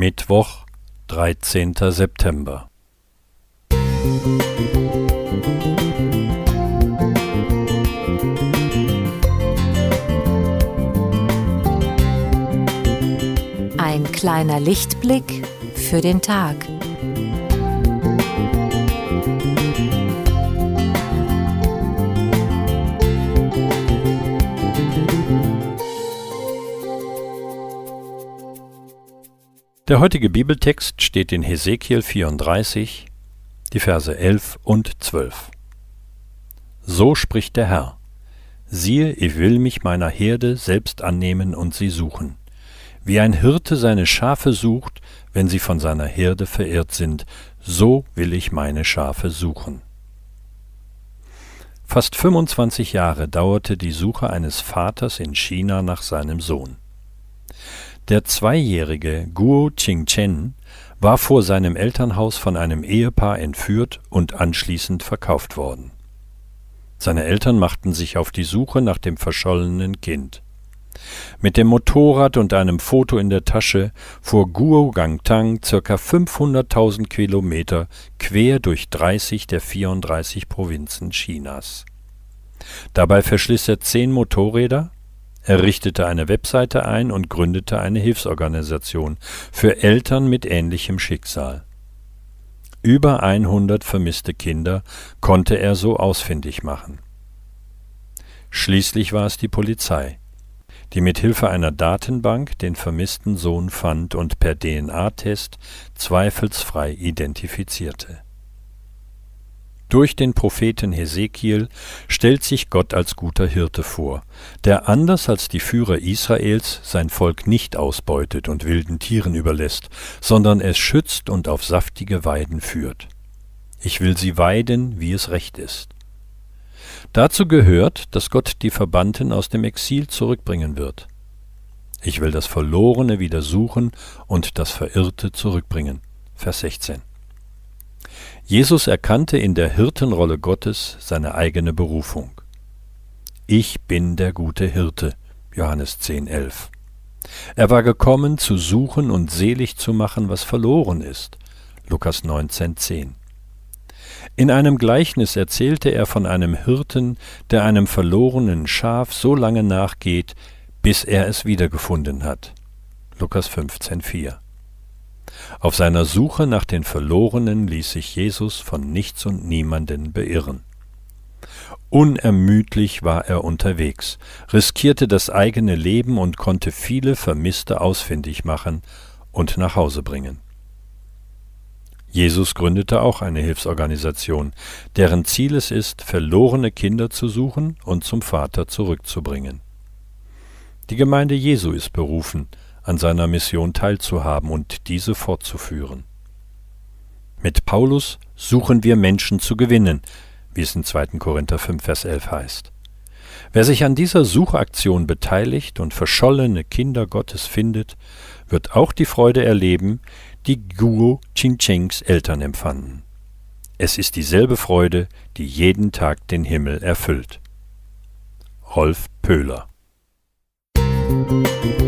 Mittwoch, 13. September. Ein kleiner Lichtblick für den Tag. Der heutige Bibeltext steht in Hesekiel 34, die Verse 11 und 12. So spricht der Herr: Siehe, ich will mich meiner Herde selbst annehmen und sie suchen. Wie ein Hirte seine Schafe sucht, wenn sie von seiner Herde verirrt sind, so will ich meine Schafe suchen. Fast 25 Jahre dauerte die Suche eines Vaters in China nach seinem Sohn. Der zweijährige Guo Qingchen war vor seinem Elternhaus von einem Ehepaar entführt und anschließend verkauft worden. Seine Eltern machten sich auf die Suche nach dem verschollenen Kind. Mit dem Motorrad und einem Foto in der Tasche fuhr Guo Gangtang ca. 500.000 Kilometer quer durch 30 der 34 Provinzen Chinas. Dabei verschliss er zehn Motorräder, er richtete eine Webseite ein und gründete eine Hilfsorganisation für Eltern mit ähnlichem Schicksal. Über 100 vermisste Kinder konnte er so ausfindig machen. Schließlich war es die Polizei, die mit Hilfe einer Datenbank den vermissten Sohn fand und per DNA-Test zweifelsfrei identifizierte durch den Propheten Hesekiel stellt sich Gott als guter Hirte vor, der anders als die Führer Israels sein Volk nicht ausbeutet und wilden Tieren überlässt, sondern es schützt und auf saftige Weiden führt. Ich will sie weiden, wie es recht ist. Dazu gehört, dass Gott die Verbannten aus dem Exil zurückbringen wird. Ich will das Verlorene wieder suchen und das Verirrte zurückbringen. Vers 16. Jesus erkannte in der Hirtenrolle Gottes seine eigene Berufung. Ich bin der gute Hirte. Johannes 10,11. Er war gekommen, zu suchen und selig zu machen, was verloren ist. Lukas 19,10. In einem Gleichnis erzählte er von einem Hirten, der einem verlorenen Schaf so lange nachgeht, bis er es wiedergefunden hat. Lukas 15,4. Auf seiner Suche nach den Verlorenen ließ sich Jesus von nichts und niemanden beirren. Unermüdlich war er unterwegs, riskierte das eigene Leben und konnte viele Vermisste ausfindig machen und nach Hause bringen. Jesus gründete auch eine Hilfsorganisation, deren Ziel es ist, verlorene Kinder zu suchen und zum Vater zurückzubringen. Die Gemeinde Jesu ist berufen, an seiner Mission teilzuhaben und diese fortzuführen. Mit Paulus suchen wir Menschen zu gewinnen, wie es in 2. Korinther 5, Vers 11 heißt. Wer sich an dieser Suchaktion beteiligt und verschollene Kinder Gottes findet, wird auch die Freude erleben, die Guo Chingchengs Eltern empfanden. Es ist dieselbe Freude, die jeden Tag den Himmel erfüllt. Rolf Pöhler Musik